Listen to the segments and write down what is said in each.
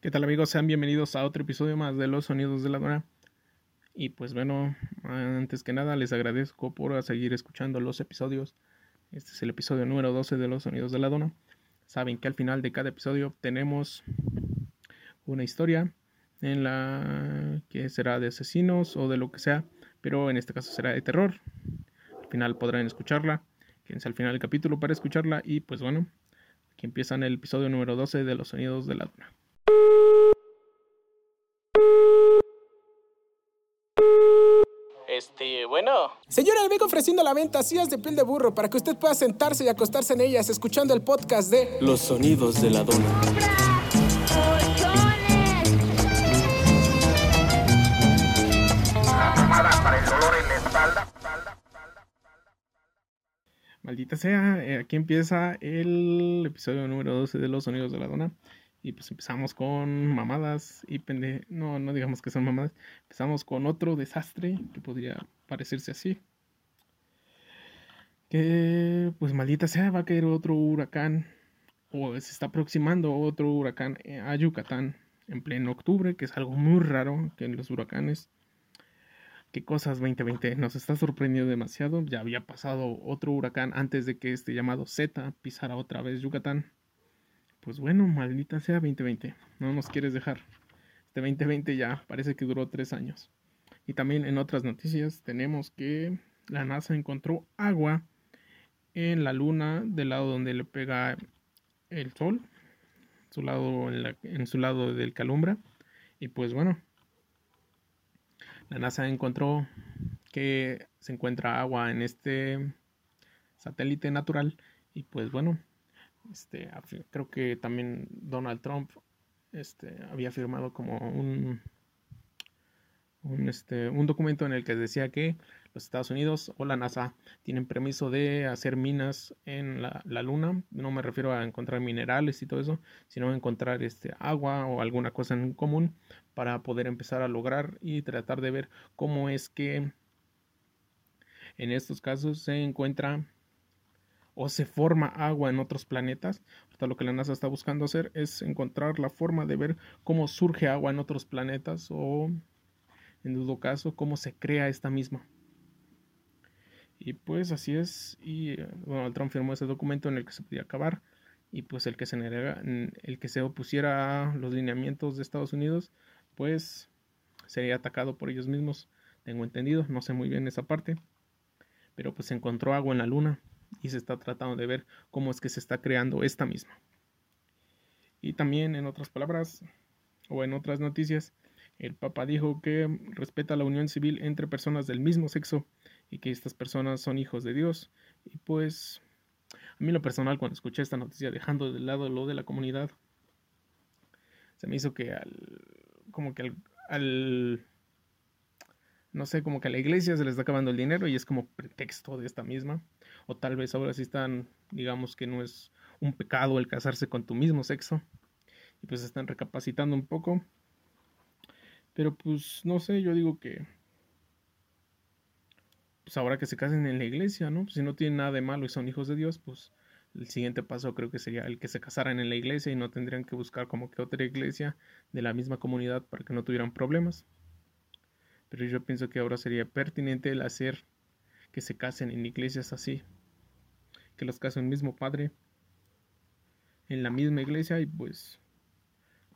¿Qué tal amigos? Sean bienvenidos a otro episodio más de Los Sonidos de la Dona. Y pues bueno, antes que nada les agradezco por seguir escuchando los episodios. Este es el episodio número 12 de Los Sonidos de la Dona. Saben que al final de cada episodio tenemos una historia en la que será de asesinos o de lo que sea, pero en este caso será de terror. Al final podrán escucharla. Quédense al final del capítulo para escucharla y pues bueno, aquí empieza el episodio número 12 de Los Sonidos de la Dona. Este, bueno. Señora, le vengo ofreciendo la venta sillas de piel de burro para que usted pueda sentarse y acostarse en ellas escuchando el podcast de Los sonidos de la dona. Maldita sea, eh, aquí empieza el episodio número 12 de Los Sonidos de la Dona. Y pues empezamos con mamadas y pende... No, no digamos que son mamadas. Empezamos con otro desastre que podría parecerse así. Que pues maldita sea, va a caer otro huracán. O se está aproximando otro huracán a Yucatán en pleno octubre, que es algo muy raro que en los huracanes. ¿Qué cosas 2020? Nos está sorprendiendo demasiado. Ya había pasado otro huracán antes de que este llamado Z pisara otra vez Yucatán pues bueno, maldita sea 2020, no nos quieres dejar. Este 2020 ya parece que duró tres años. Y también en otras noticias tenemos que la NASA encontró agua en la luna del lado donde le pega el sol, su lado en, en su lado del calumbra. Y pues bueno, la NASA encontró que se encuentra agua en este satélite natural. Y pues bueno, este, creo que también Donald Trump este, había firmado como un, este, un documento en el que decía que los Estados Unidos o la NASA tienen permiso de hacer minas en la, la, Luna. No me refiero a encontrar minerales y todo eso, sino a encontrar este, agua o alguna cosa en común para poder empezar a lograr y tratar de ver cómo es que en estos casos se encuentra o se forma agua en otros planetas. Lo que la NASA está buscando hacer es encontrar la forma de ver cómo surge agua en otros planetas o, en todo caso, cómo se crea esta misma. Y pues así es. Y Donald Trump firmó ese documento en el que se podía acabar. Y pues el que se el que se opusiera a los lineamientos de Estados Unidos, pues sería atacado por ellos mismos. Tengo entendido, no sé muy bien esa parte. Pero pues se encontró agua en la luna y se está tratando de ver cómo es que se está creando esta misma. Y también en otras palabras o en otras noticias, el Papa dijo que respeta la unión civil entre personas del mismo sexo y que estas personas son hijos de Dios. Y pues a mí lo personal cuando escuché esta noticia dejando de lado lo de la comunidad, se me hizo que al como que al, al no sé, como que a la iglesia se les está acabando el dinero y es como pretexto de esta misma o tal vez ahora sí están, digamos que no es un pecado el casarse con tu mismo sexo, y pues están recapacitando un poco. Pero pues no sé, yo digo que pues ahora que se casen en la iglesia, ¿no? si no tienen nada de malo y son hijos de Dios, pues el siguiente paso creo que sería el que se casaran en la iglesia y no tendrían que buscar como que otra iglesia de la misma comunidad para que no tuvieran problemas. Pero yo pienso que ahora sería pertinente el hacer que se casen en iglesias así, que los case un mismo padre en la misma iglesia y pues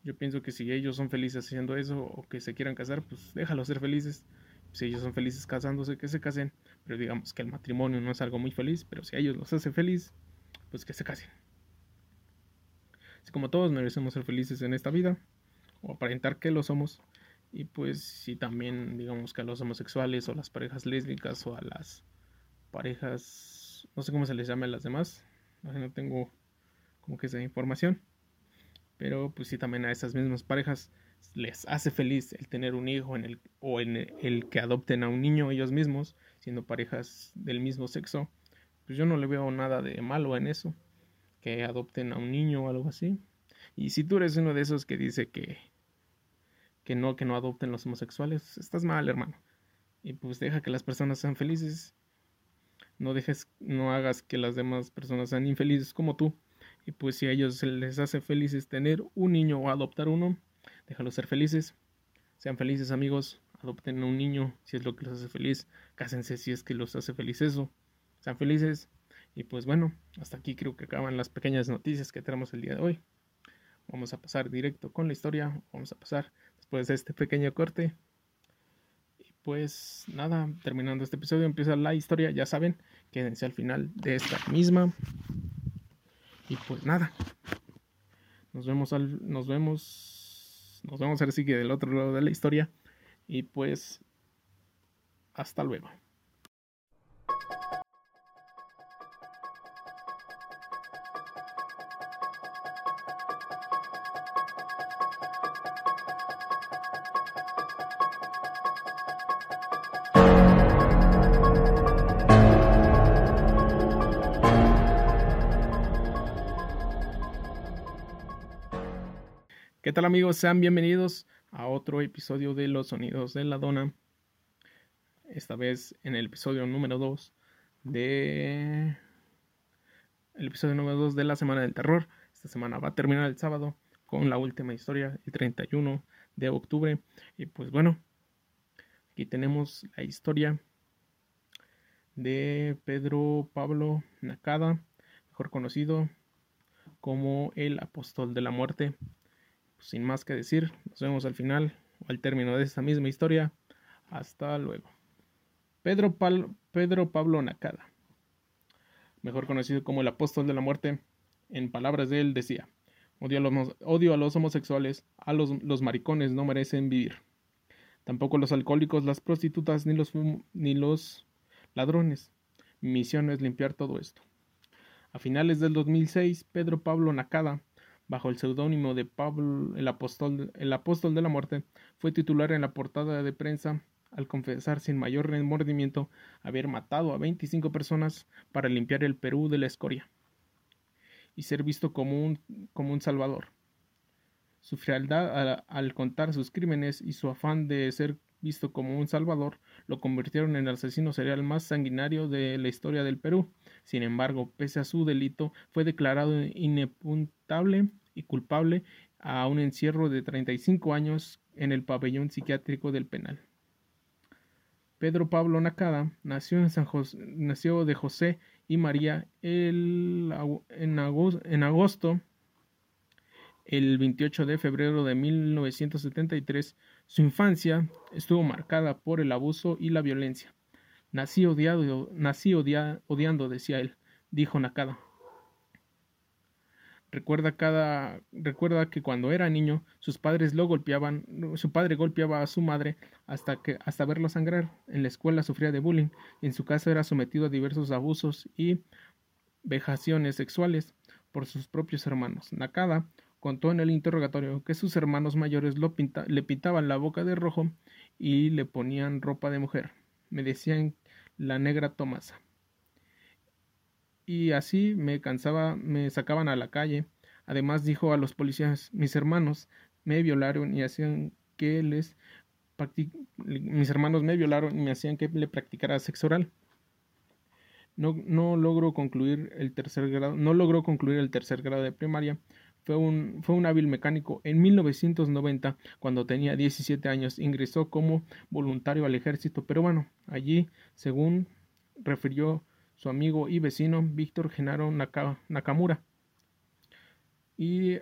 yo pienso que si ellos son felices haciendo eso o que se quieran casar, pues déjalos ser felices. Si ellos son felices casándose, que se casen. Pero digamos que el matrimonio no es algo muy feliz, pero si a ellos los hace feliz, pues que se casen. Así como todos merecemos ser felices en esta vida, o aparentar que lo somos. Y pues si también digamos que a los homosexuales o las parejas lésbicas o a las parejas no sé cómo se les llama a las demás, no tengo como que esa información, pero pues sí también a esas mismas parejas les hace feliz el tener un hijo en el, o en el, que adopten a un niño ellos mismos, siendo parejas del mismo sexo, pues yo no le veo nada de malo en eso, que adopten a un niño o algo así. Y si tú eres uno de esos que dice que, que no, que no adopten los homosexuales, estás mal, hermano. Y pues deja que las personas sean felices no dejes, no hagas que las demás personas sean infelices como tú. Y pues si a ellos se les hace felices tener un niño o adoptar uno, déjalos ser felices. Sean felices amigos, adopten un niño si es lo que los hace feliz, cásense si es que los hace feliz eso. Sean felices. Y pues bueno, hasta aquí creo que acaban las pequeñas noticias que tenemos el día de hoy. Vamos a pasar directo con la historia. Vamos a pasar después de este pequeño corte. Pues nada, terminando este episodio empieza la historia. Ya saben, quédense al final de esta misma. Y pues nada. Nos vemos al. Nos vemos. Nos vemos ahora sí que del otro lado de la historia. Y pues. Hasta luego. ¿Qué tal amigos? Sean bienvenidos a otro episodio de Los Sonidos de la Dona. Esta vez en el episodio número 2 de... El episodio número 2 de la Semana del Terror. Esta semana va a terminar el sábado con la última historia, el 31 de octubre. Y pues bueno, aquí tenemos la historia de Pedro Pablo Nakada, mejor conocido como el apóstol de la muerte sin más que decir, nos vemos al final o al término de esta misma historia. Hasta luego. Pedro, Pedro Pablo Nakada, mejor conocido como el apóstol de la muerte, en palabras de él decía, odio a los, odio a los homosexuales, a los, los maricones no merecen vivir. Tampoco los alcohólicos, las prostitutas, ni los, ni los ladrones. Mi misión es limpiar todo esto. A finales del 2006, Pedro Pablo Nakada bajo el seudónimo de Pablo el apóstol, el apóstol de la muerte, fue titular en la portada de prensa al confesar sin mayor remordimiento haber matado a 25 personas para limpiar el Perú de la escoria y ser visto como un, como un salvador. Su frialdad al, contar sus crímenes y su afán de ser visto como un salvador lo convirtieron en el asesino serial más sanguinario de la historia del Perú. Sin embargo, pese a su delito, fue declarado inepuntable y culpable a un encierro de 35 años en el pabellón psiquiátrico del penal. Pedro Pablo Nakada nació, en San nació de José y María el, en, agosto, en agosto, el 28 de febrero de 1973. Su infancia estuvo marcada por el abuso y la violencia. Nací odiado, nací odiando, decía él, dijo Nakada. Recuerda cada recuerda que cuando era niño sus padres lo golpeaban, su padre golpeaba a su madre hasta que hasta verlo sangrar. En la escuela sufría de bullying, en su casa era sometido a diversos abusos y vejaciones sexuales por sus propios hermanos. Nakada contó en el interrogatorio que sus hermanos mayores lo le pintaban la boca de rojo y le ponían ropa de mujer. Me decían la negra Tomasa y así me cansaba, me sacaban a la calle. Además dijo a los policías, mis hermanos me violaron y hacían que les mis hermanos me violaron y me hacían que le practicara sexo oral. No, no logró concluir el tercer grado, no logró concluir el tercer grado de primaria. Fue un, fue un hábil mecánico. En 1990, cuando tenía 17 años, ingresó como voluntario al ejército peruano. Allí, según refirió su amigo y vecino Víctor Genaro Nakamura. Y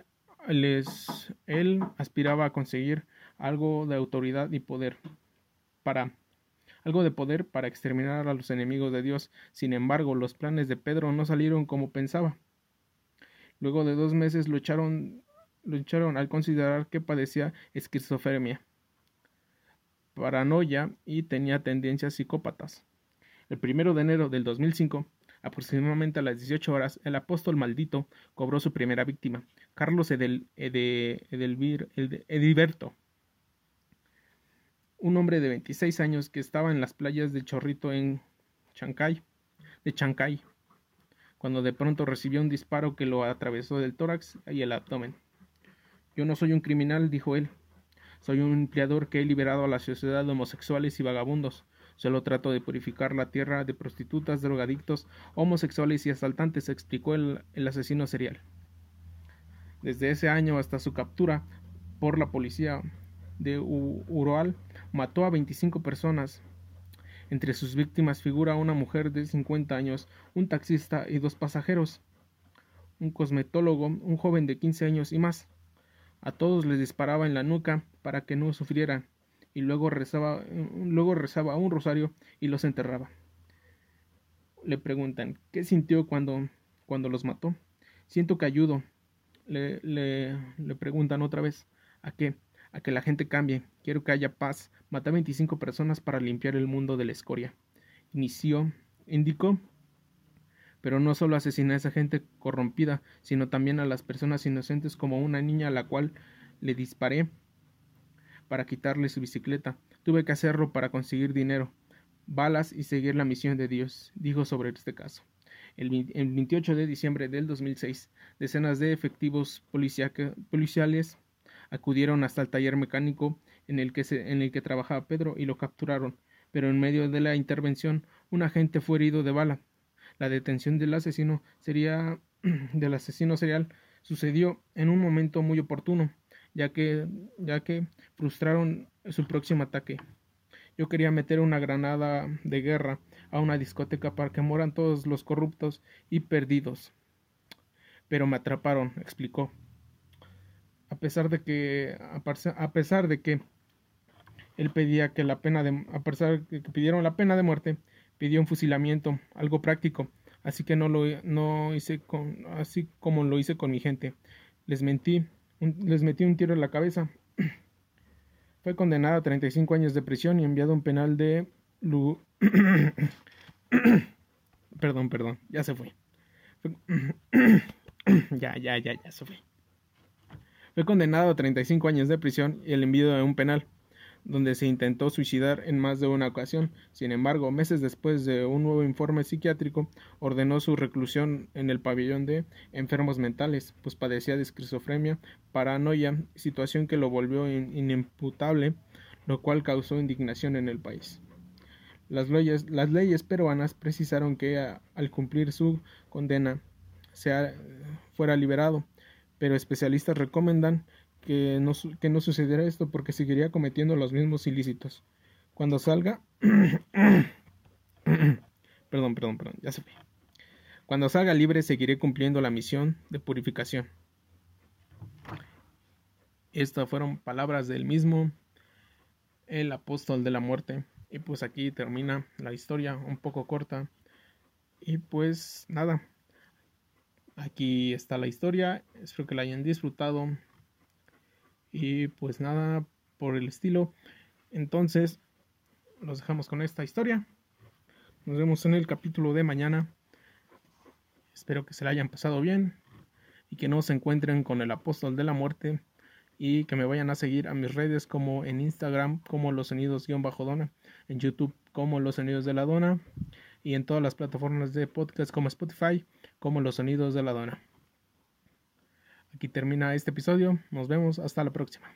él aspiraba a conseguir algo de autoridad y poder para algo de poder para exterminar a los enemigos de Dios. Sin embargo, los planes de Pedro no salieron como pensaba. Luego de dos meses lo echaron al considerar que padecía esquizofrenia, paranoia y tenía tendencias psicópatas. El primero de enero del 2005, aproximadamente a las 18 horas, el apóstol maldito cobró su primera víctima, Carlos Edel, Ediberto, un hombre de 26 años que estaba en las playas de Chorrito en Chancay, de Chancay, cuando de pronto recibió un disparo que lo atravesó del tórax y el abdomen. Yo no soy un criminal, dijo él. Soy un empleador que he liberado a la sociedad de homosexuales y vagabundos. Solo trato de purificar la tierra de prostitutas, drogadictos, homosexuales y asaltantes, explicó el, asesino serial. Desde ese año hasta su captura, por la policía de Uroal mató a 25 personas. Entre sus víctimas figura una mujer de 50 años, un taxista y dos pasajeros, un cosmetólogo, un joven de 15 años y más. A todos les disparaba en la nuca para que no sufrieran y luego rezaba, luego rezaba un rosario y los enterraba. Le preguntan, ¿qué sintió cuando, cuando los mató? Siento que ayudo. Le, le, preguntan otra vez, ¿a qué? A que la gente cambie. Quiero que haya paz. Maté a 25 personas para limpiar el mundo de la escoria. Inició, indicó, pero no solo asesiné a esa gente corrompida, sino también a las personas inocentes como una niña a la cual le disparé para quitarle su bicicleta. Tuve que hacerlo para conseguir dinero, balas y seguir la misión de Dios, dijo sobre este caso. El, 28 de diciembre del 2006, decenas de efectivos policiales acudieron hasta el taller mecánico en el, que en el que trabajaba Pedro y lo capturaron, pero en medio de la intervención un agente fue herido de bala. La detención del asesino sería del asesino serial sucedió en un momento muy oportuno ya que, ya que frustraron su próximo ataque. Yo quería meter una granada de guerra a una discoteca para que mueran todos los corruptos y perdidos. Pero me atraparon, explicó. A pesar de que, a pesar de que él pedía que la pena de, a pesar de que pidieron la pena de muerte, pidió un fusilamiento, algo práctico, así que no lo no hice con, así como lo hice con mi gente. Les mentí les metí un tiro en la cabeza. Fue condenado a 35 años de prisión y enviado a un penal de... perdón, perdón, ya se fue. ya, ya, ya, ya se fue. Fue condenado a 35 años de prisión y el envío a un penal donde se intentó suicidar en más de una ocasión. Sin embargo, meses después de un nuevo informe psiquiátrico, ordenó su reclusión en el pabellón de enfermos mentales, pues padecía de esquizofrenia, paranoia, situación que lo volvió inimputable, lo cual causó indignación en el país. Las leyes, peruanas precisaron que al cumplir su condena sea, fuera liberado, pero especialistas recomiendan que no, que sucediera esto porque seguiría cometiendo los mismos ilícitos. Cuando salga... perdón, perdón, perdón, ya se fue. Cuando salga libre seguiré cumpliendo la misión de purificación. Estas fueron palabras del mismo, el apóstol de la muerte. Y pues aquí termina la historia un poco corta. Y pues nada, aquí está la historia. Espero que la hayan disfrutado. Y pues nada por el estilo. Entonces, los dejamos con esta historia. Nos vemos en el capítulo de mañana. Espero que se la hayan pasado bien y que no se encuentren con el apóstol de la muerte y que me vayan a seguir a mis redes como en Instagram como los sonidos-dona, en YouTube como los sonidos de la dona y en todas las plataformas de podcast como Spotify como los sonidos de la dona. Aquí termina este episodio. Nos vemos. Hasta la próxima.